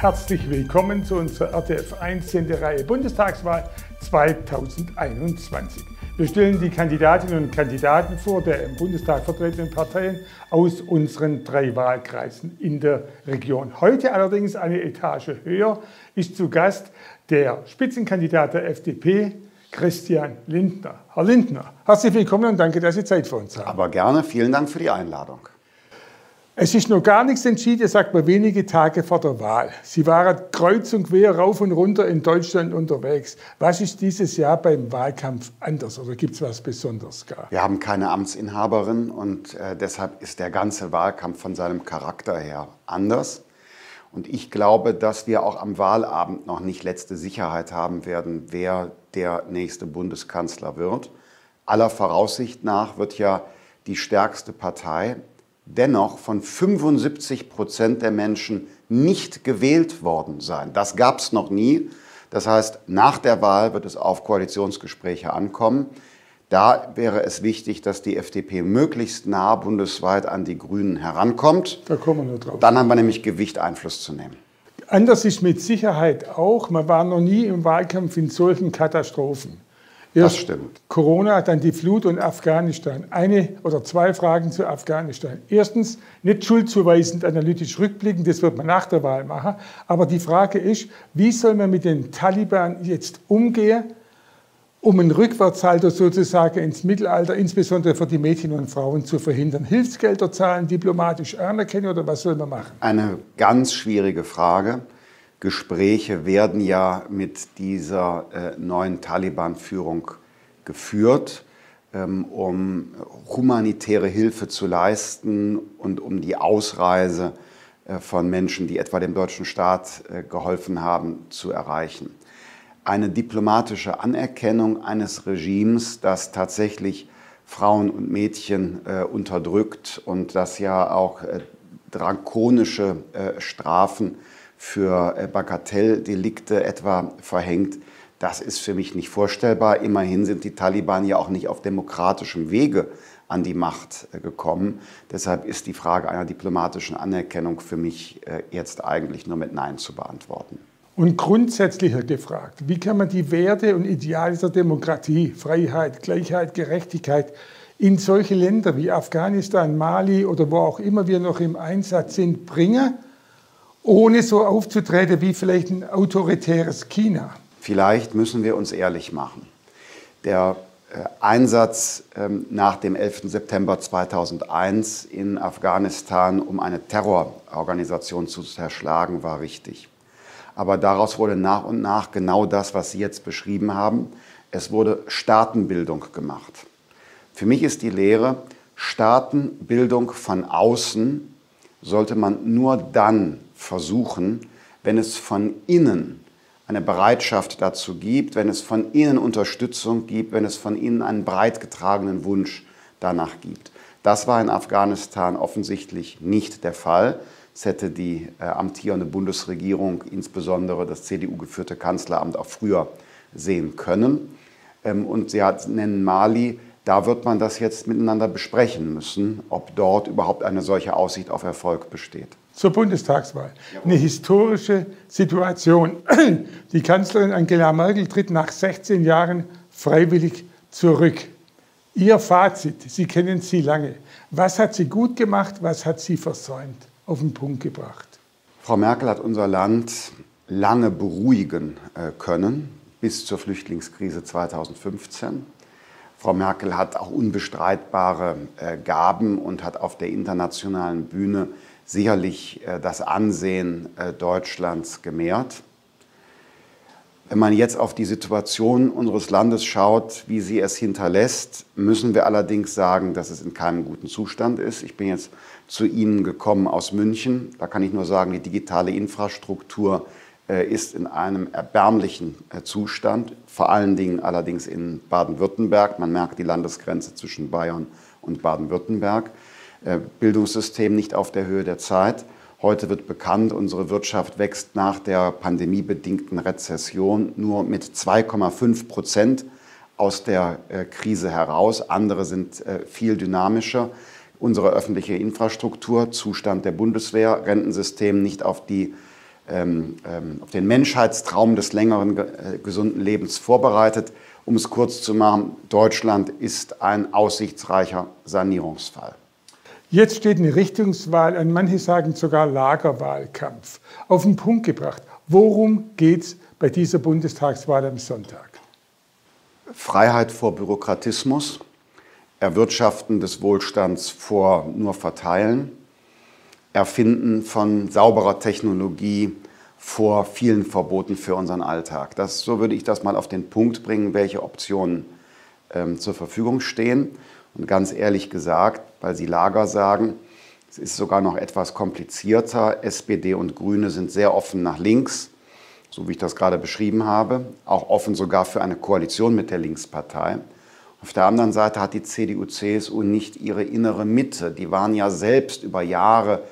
Herzlich willkommen zu unserer RTF 1 Sendereihe Bundestagswahl 2021. Wir stellen die Kandidatinnen und Kandidaten vor der im Bundestag vertretenen Parteien aus unseren drei Wahlkreisen in der Region. Heute allerdings eine Etage höher ist zu Gast der Spitzenkandidat der FDP, Christian Lindner. Herr Lindner, herzlich willkommen und danke, dass Sie Zeit für uns haben. Aber gerne, vielen Dank für die Einladung. Es ist noch gar nichts entschieden, sagt man wenige Tage vor der Wahl. Sie waren kreuz und quer rauf und runter in Deutschland unterwegs. Was ist dieses Jahr beim Wahlkampf anders oder gibt es was Besonderes gar? Wir haben keine Amtsinhaberin und äh, deshalb ist der ganze Wahlkampf von seinem Charakter her anders. Und ich glaube, dass wir auch am Wahlabend noch nicht letzte Sicherheit haben werden, wer der nächste Bundeskanzler wird. Aller Voraussicht nach wird ja die stärkste Partei dennoch von 75 Prozent der Menschen nicht gewählt worden sein. Das gab es noch nie. Das heißt, nach der Wahl wird es auf Koalitionsgespräche ankommen. Da wäre es wichtig, dass die FDP möglichst nah bundesweit an die Grünen herankommt. Da kommen wir nur drauf. Dann haben wir nämlich Gewicht, Einfluss zu nehmen. Anders ist mit Sicherheit auch, man war noch nie im Wahlkampf in solchen Katastrophen. Erst das stimmt. Corona, dann die Flut und Afghanistan. Eine oder zwei Fragen zu Afghanistan. Erstens, nicht schuldzuweisend analytisch rückblicken, das wird man nach der Wahl machen. Aber die Frage ist, wie soll man mit den Taliban jetzt umgehen, um einen Rückwärtshalter sozusagen ins Mittelalter, insbesondere für die Mädchen und Frauen, zu verhindern? Hilfsgelder zahlen, diplomatisch anerkennen oder was soll man machen? Eine ganz schwierige Frage. Gespräche werden ja mit dieser äh, neuen Taliban-Führung geführt, ähm, um humanitäre Hilfe zu leisten und um die Ausreise äh, von Menschen, die etwa dem deutschen Staat äh, geholfen haben, zu erreichen. Eine diplomatische Anerkennung eines Regimes, das tatsächlich Frauen und Mädchen unterdrückt und das ja auch drakonische Strafen für äh, Bagatelldelikte etwa verhängt. Das ist für mich nicht vorstellbar. Immerhin sind die Taliban ja auch nicht auf demokratischem Wege an die Macht äh, gekommen. Deshalb ist die Frage einer diplomatischen Anerkennung für mich äh, jetzt eigentlich nur mit Nein zu beantworten. Und grundsätzlicher gefragt, wie kann man die Werte und Ideale der Demokratie, Freiheit, Gleichheit, Gerechtigkeit in solche Länder wie Afghanistan, Mali oder wo auch immer wir noch im Einsatz sind, bringen? Ohne so aufzutreten wie vielleicht ein autoritäres China? Vielleicht müssen wir uns ehrlich machen. Der äh, Einsatz ähm, nach dem 11. September 2001 in Afghanistan, um eine Terrororganisation zu zerschlagen, war richtig. Aber daraus wurde nach und nach genau das, was Sie jetzt beschrieben haben. Es wurde Staatenbildung gemacht. Für mich ist die Lehre, Staatenbildung von außen sollte man nur dann versuchen, wenn es von innen eine Bereitschaft dazu gibt, wenn es von innen Unterstützung gibt, wenn es von innen einen breit getragenen Wunsch danach gibt. Das war in Afghanistan offensichtlich nicht der Fall. Es hätte die äh, amtierende Bundesregierung, insbesondere das CDU-geführte Kanzleramt, auch früher sehen können. Ähm, und Sie hat, nennen Mali, da wird man das jetzt miteinander besprechen müssen, ob dort überhaupt eine solche Aussicht auf Erfolg besteht zur Bundestagswahl. Eine historische Situation. Die Kanzlerin Angela Merkel tritt nach 16 Jahren freiwillig zurück. Ihr Fazit, Sie kennen sie lange. Was hat sie gut gemacht, was hat sie versäumt? Auf den Punkt gebracht. Frau Merkel hat unser Land lange beruhigen äh, können, bis zur Flüchtlingskrise 2015. Frau Merkel hat auch unbestreitbare äh, Gaben und hat auf der internationalen Bühne sicherlich äh, das Ansehen äh, Deutschlands gemehrt. Wenn man jetzt auf die Situation unseres Landes schaut, wie sie es hinterlässt, müssen wir allerdings sagen, dass es in keinem guten Zustand ist. Ich bin jetzt zu Ihnen gekommen aus München. Da kann ich nur sagen, die digitale Infrastruktur ist in einem erbärmlichen Zustand, vor allen Dingen allerdings in Baden-Württemberg. Man merkt die Landesgrenze zwischen Bayern und Baden-Württemberg. Äh, Bildungssystem nicht auf der Höhe der Zeit. Heute wird bekannt, unsere Wirtschaft wächst nach der pandemiebedingten Rezession nur mit 2,5 Prozent aus der äh, Krise heraus. Andere sind äh, viel dynamischer. Unsere öffentliche Infrastruktur, Zustand der Bundeswehr, Rentensystem nicht auf die auf den Menschheitstraum des längeren äh, gesunden Lebens vorbereitet. Um es kurz zu machen, Deutschland ist ein aussichtsreicher Sanierungsfall. Jetzt steht eine Richtungswahl an, manche sagen sogar Lagerwahlkampf. Auf den Punkt gebracht, worum geht es bei dieser Bundestagswahl am Sonntag? Freiheit vor Bürokratismus, Erwirtschaften des Wohlstands vor nur Verteilen, Erfinden von sauberer Technologie vor vielen Verboten für unseren Alltag. Das, so würde ich das mal auf den Punkt bringen, welche Optionen ähm, zur Verfügung stehen. Und ganz ehrlich gesagt, weil Sie Lager sagen, es ist sogar noch etwas komplizierter. SPD und Grüne sind sehr offen nach links, so wie ich das gerade beschrieben habe, auch offen sogar für eine Koalition mit der Linkspartei. Auf der anderen Seite hat die CDU, CSU nicht ihre innere Mitte. Die waren ja selbst über Jahre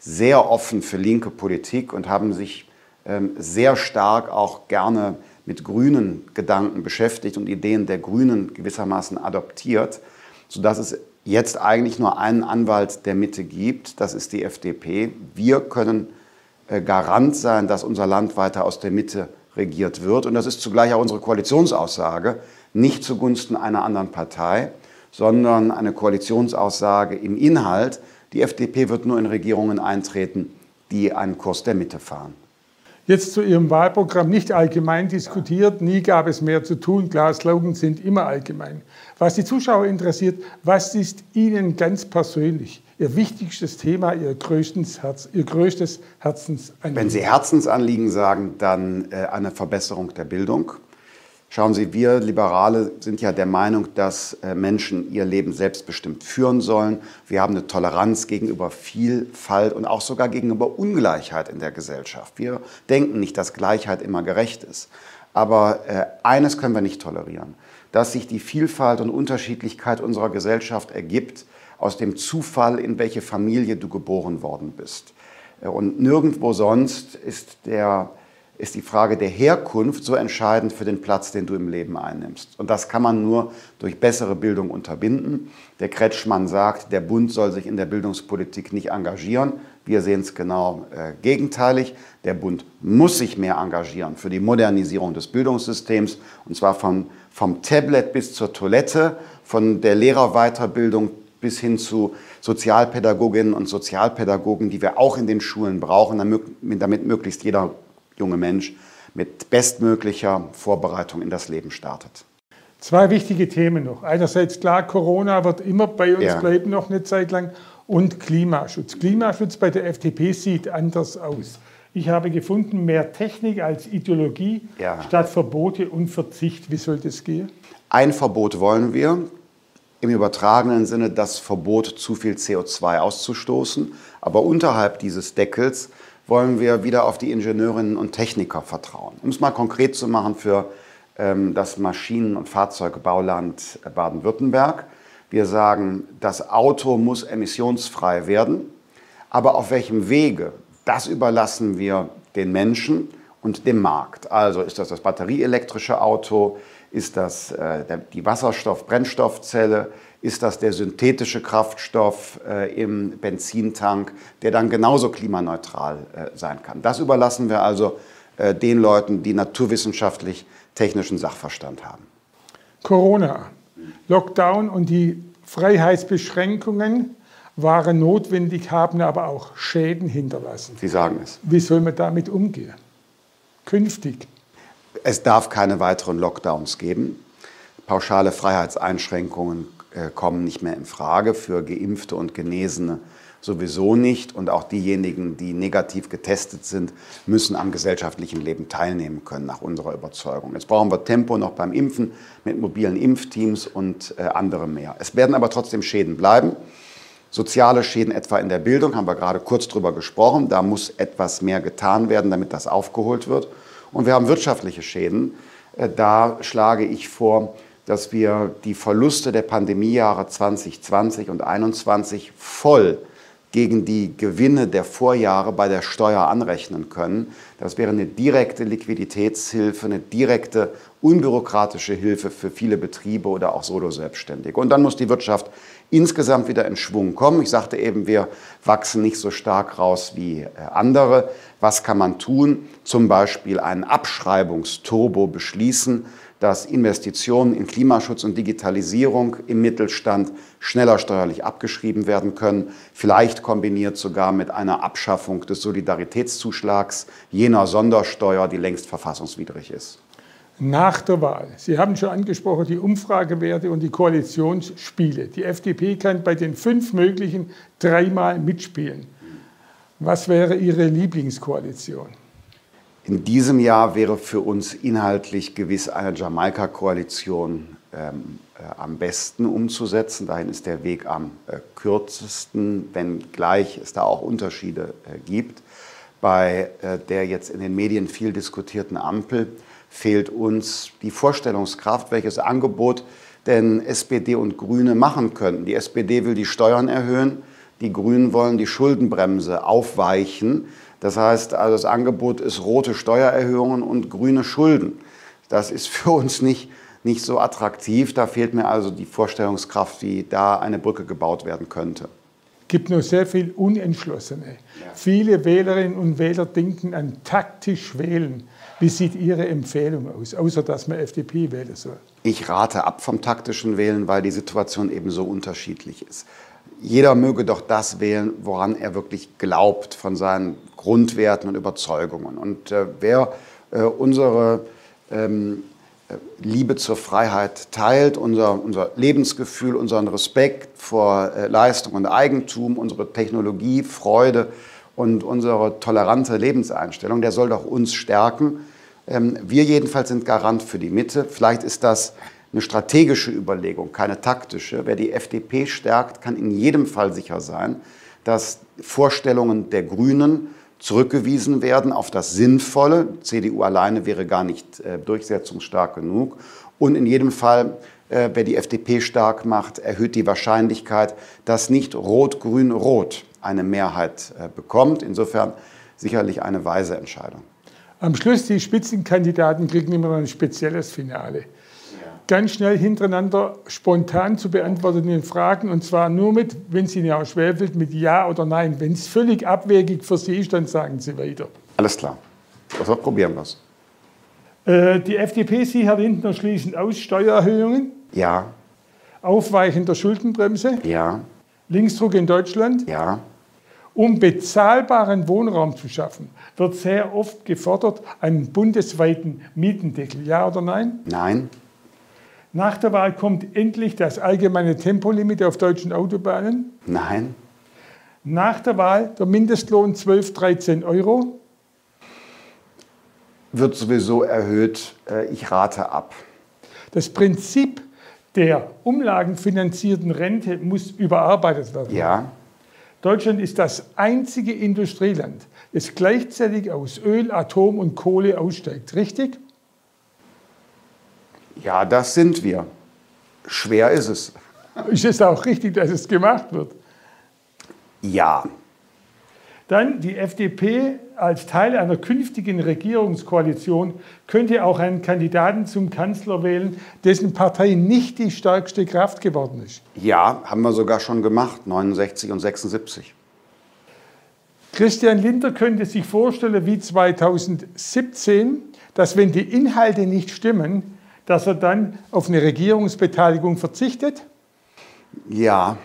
sehr offen für linke Politik und haben sich ähm, sehr stark auch gerne mit grünen Gedanken beschäftigt und Ideen der Grünen gewissermaßen adoptiert, sodass es jetzt eigentlich nur einen Anwalt der Mitte gibt, das ist die FDP. Wir können äh, Garant sein, dass unser Land weiter aus der Mitte regiert wird. Und das ist zugleich auch unsere Koalitionsaussage, nicht zugunsten einer anderen Partei, sondern eine Koalitionsaussage im Inhalt. Die FDP wird nur in Regierungen eintreten, die einen Kurs der Mitte fahren. Jetzt zu Ihrem Wahlprogramm nicht allgemein diskutiert, nie gab es mehr zu tun. Klar, Slogans sind immer allgemein. Was die Zuschauer interessiert, was ist Ihnen ganz persönlich Ihr wichtigstes Thema, Ihr, Herz, Ihr größtes Herzensanliegen? Wenn Sie Herzensanliegen sagen, dann äh, eine Verbesserung der Bildung. Schauen Sie, wir Liberale sind ja der Meinung, dass äh, Menschen ihr Leben selbstbestimmt führen sollen. Wir haben eine Toleranz gegenüber Vielfalt und auch sogar gegenüber Ungleichheit in der Gesellschaft. Wir denken nicht, dass Gleichheit immer gerecht ist. Aber äh, eines können wir nicht tolerieren, dass sich die Vielfalt und Unterschiedlichkeit unserer Gesellschaft ergibt aus dem Zufall, in welche Familie du geboren worden bist. Äh, und nirgendwo sonst ist der ist die Frage der Herkunft so entscheidend für den Platz, den du im Leben einnimmst. Und das kann man nur durch bessere Bildung unterbinden. Der Kretschmann sagt, der Bund soll sich in der Bildungspolitik nicht engagieren. Wir sehen es genau äh, gegenteilig. Der Bund muss sich mehr engagieren für die Modernisierung des Bildungssystems, und zwar von, vom Tablet bis zur Toilette, von der Lehrerweiterbildung bis hin zu Sozialpädagoginnen und Sozialpädagogen, die wir auch in den Schulen brauchen, damit möglichst jeder junge Mensch mit bestmöglicher Vorbereitung in das Leben startet. Zwei wichtige Themen noch. Einerseits klar, Corona wird immer bei uns ja. bleiben, noch eine Zeit lang. Und Klimaschutz. Klimaschutz bei der FDP sieht anders aus. Ich habe gefunden, mehr Technik als Ideologie ja. statt Verbote und Verzicht. Wie soll das gehen? Ein Verbot wollen wir. Im übertragenen Sinne das Verbot, zu viel CO2 auszustoßen. Aber unterhalb dieses Deckels wollen wir wieder auf die Ingenieurinnen und Techniker vertrauen. Um es mal konkret zu machen für ähm, das Maschinen- und Fahrzeugbauland Baden-Württemberg. Wir sagen, das Auto muss emissionsfrei werden, aber auf welchem Wege, das überlassen wir den Menschen und dem Markt. Also ist das das batterieelektrische Auto, ist das äh, die Wasserstoff-Brennstoffzelle, ist das der synthetische Kraftstoff äh, im Benzintank, der dann genauso klimaneutral äh, sein kann. Das überlassen wir also äh, den Leuten, die naturwissenschaftlich technischen Sachverstand haben. Corona, Lockdown und die Freiheitsbeschränkungen waren notwendig, haben aber auch Schäden hinterlassen. Sie sagen es. Wie soll man damit umgehen? Künftig. Es darf keine weiteren Lockdowns geben. Pauschale Freiheitseinschränkungen kommen nicht mehr in Frage für Geimpfte und Genesene sowieso nicht. Und auch diejenigen, die negativ getestet sind, müssen am gesellschaftlichen Leben teilnehmen können, nach unserer Überzeugung. Jetzt brauchen wir Tempo noch beim Impfen mit mobilen Impfteams und äh, anderem mehr. Es werden aber trotzdem Schäden bleiben. Soziale Schäden etwa in der Bildung, haben wir gerade kurz drüber gesprochen. Da muss etwas mehr getan werden, damit das aufgeholt wird. Und wir haben wirtschaftliche Schäden. Äh, da schlage ich vor, dass wir die Verluste der Pandemiejahre 2020 und 2021 voll gegen die Gewinne der Vorjahre bei der Steuer anrechnen können. Das wäre eine direkte Liquiditätshilfe, eine direkte unbürokratische Hilfe für viele Betriebe oder auch Solo-Selbstständige. Und dann muss die Wirtschaft insgesamt wieder in Schwung kommen. Ich sagte eben, wir wachsen nicht so stark raus wie äh, andere. Was kann man tun? Zum Beispiel einen Abschreibungsturbo beschließen dass Investitionen in Klimaschutz und Digitalisierung im Mittelstand schneller steuerlich abgeschrieben werden können, vielleicht kombiniert sogar mit einer Abschaffung des Solidaritätszuschlags, jener Sondersteuer, die längst verfassungswidrig ist. Nach der Wahl. Sie haben schon angesprochen, die Umfragewerte und die Koalitionsspiele. Die FDP kann bei den fünf möglichen dreimal mitspielen. Was wäre Ihre Lieblingskoalition? In diesem Jahr wäre für uns inhaltlich gewiss eine Jamaika-Koalition ähm, äh, am besten umzusetzen. Dahin ist der Weg am äh, kürzesten, wenngleich es da auch Unterschiede äh, gibt. Bei äh, der jetzt in den Medien viel diskutierten Ampel fehlt uns die Vorstellungskraft, welches Angebot denn SPD und Grüne machen könnten. Die SPD will die Steuern erhöhen, die Grünen wollen die Schuldenbremse aufweichen. Das heißt, also das Angebot ist rote Steuererhöhungen und grüne Schulden. Das ist für uns nicht, nicht so attraktiv. Da fehlt mir also die Vorstellungskraft, wie da eine Brücke gebaut werden könnte. Es gibt nur sehr viel Unentschlossene. Ja. Viele Wählerinnen und Wähler denken an taktisch wählen. Wie sieht Ihre Empfehlung aus, außer dass man FDP wählen soll? Ich rate ab vom taktischen Wählen, weil die Situation eben so unterschiedlich ist jeder möge doch das wählen, woran er wirklich glaubt, von seinen Grundwerten und Überzeugungen. Und äh, wer äh, unsere ähm, äh, Liebe zur Freiheit teilt, unser, unser Lebensgefühl, unseren Respekt vor äh, Leistung und Eigentum, unsere Technologie, Freude und unsere tolerante Lebenseinstellung, der soll doch uns stärken. Ähm, wir jedenfalls sind Garant für die Mitte. Vielleicht ist das eine strategische Überlegung, keine taktische. Wer die FDP stärkt, kann in jedem Fall sicher sein, dass Vorstellungen der Grünen zurückgewiesen werden auf das Sinnvolle. CDU alleine wäre gar nicht äh, durchsetzungsstark genug. Und in jedem Fall, äh, wer die FDP stark macht, erhöht die Wahrscheinlichkeit, dass nicht Rot-Grün-Rot eine Mehrheit äh, bekommt. Insofern sicherlich eine weise Entscheidung. Am Schluss, die Spitzenkandidaten kriegen immer ein spezielles Finale ganz schnell hintereinander spontan zu beantwortenden Fragen und zwar nur mit, wenn Sie nicht auch schwerfällt, mit Ja oder Nein. Wenn es völlig abwegig für Sie ist, dann sagen Sie weiter. Alles klar. Also probieren wir es. Äh, die FDP, Sie, Herr Lindner, schließen aus Steuererhöhungen. Ja. Aufweichen der Schuldenbremse. Ja. Linksdruck in Deutschland. Ja. Um bezahlbaren Wohnraum zu schaffen, wird sehr oft gefordert, einen bundesweiten Mietendeckel. Ja oder nein? Nein. Nach der Wahl kommt endlich das allgemeine Tempolimit auf deutschen Autobahnen? Nein. Nach der Wahl der Mindestlohn 12, 13 Euro? Wird sowieso erhöht. Äh, ich rate ab. Das Prinzip der umlagenfinanzierten Rente muss überarbeitet werden. Ja. Deutschland ist das einzige Industrieland, das gleichzeitig aus Öl, Atom und Kohle aussteigt. Richtig? Ja, das sind wir. Schwer ist es. Ist es auch richtig, dass es gemacht wird? Ja. Dann die FDP als Teil einer künftigen Regierungskoalition könnte auch einen Kandidaten zum Kanzler wählen, dessen Partei nicht die stärkste Kraft geworden ist. Ja, haben wir sogar schon gemacht, 69 und 76. Christian Linder könnte sich vorstellen, wie 2017, dass wenn die Inhalte nicht stimmen, dass er dann auf eine Regierungsbeteiligung verzichtet? Ja.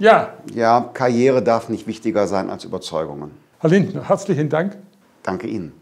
Ja. Ja, Karriere darf nicht wichtiger sein als Überzeugungen. Herr Lindner, herzlichen Dank. Danke Ihnen.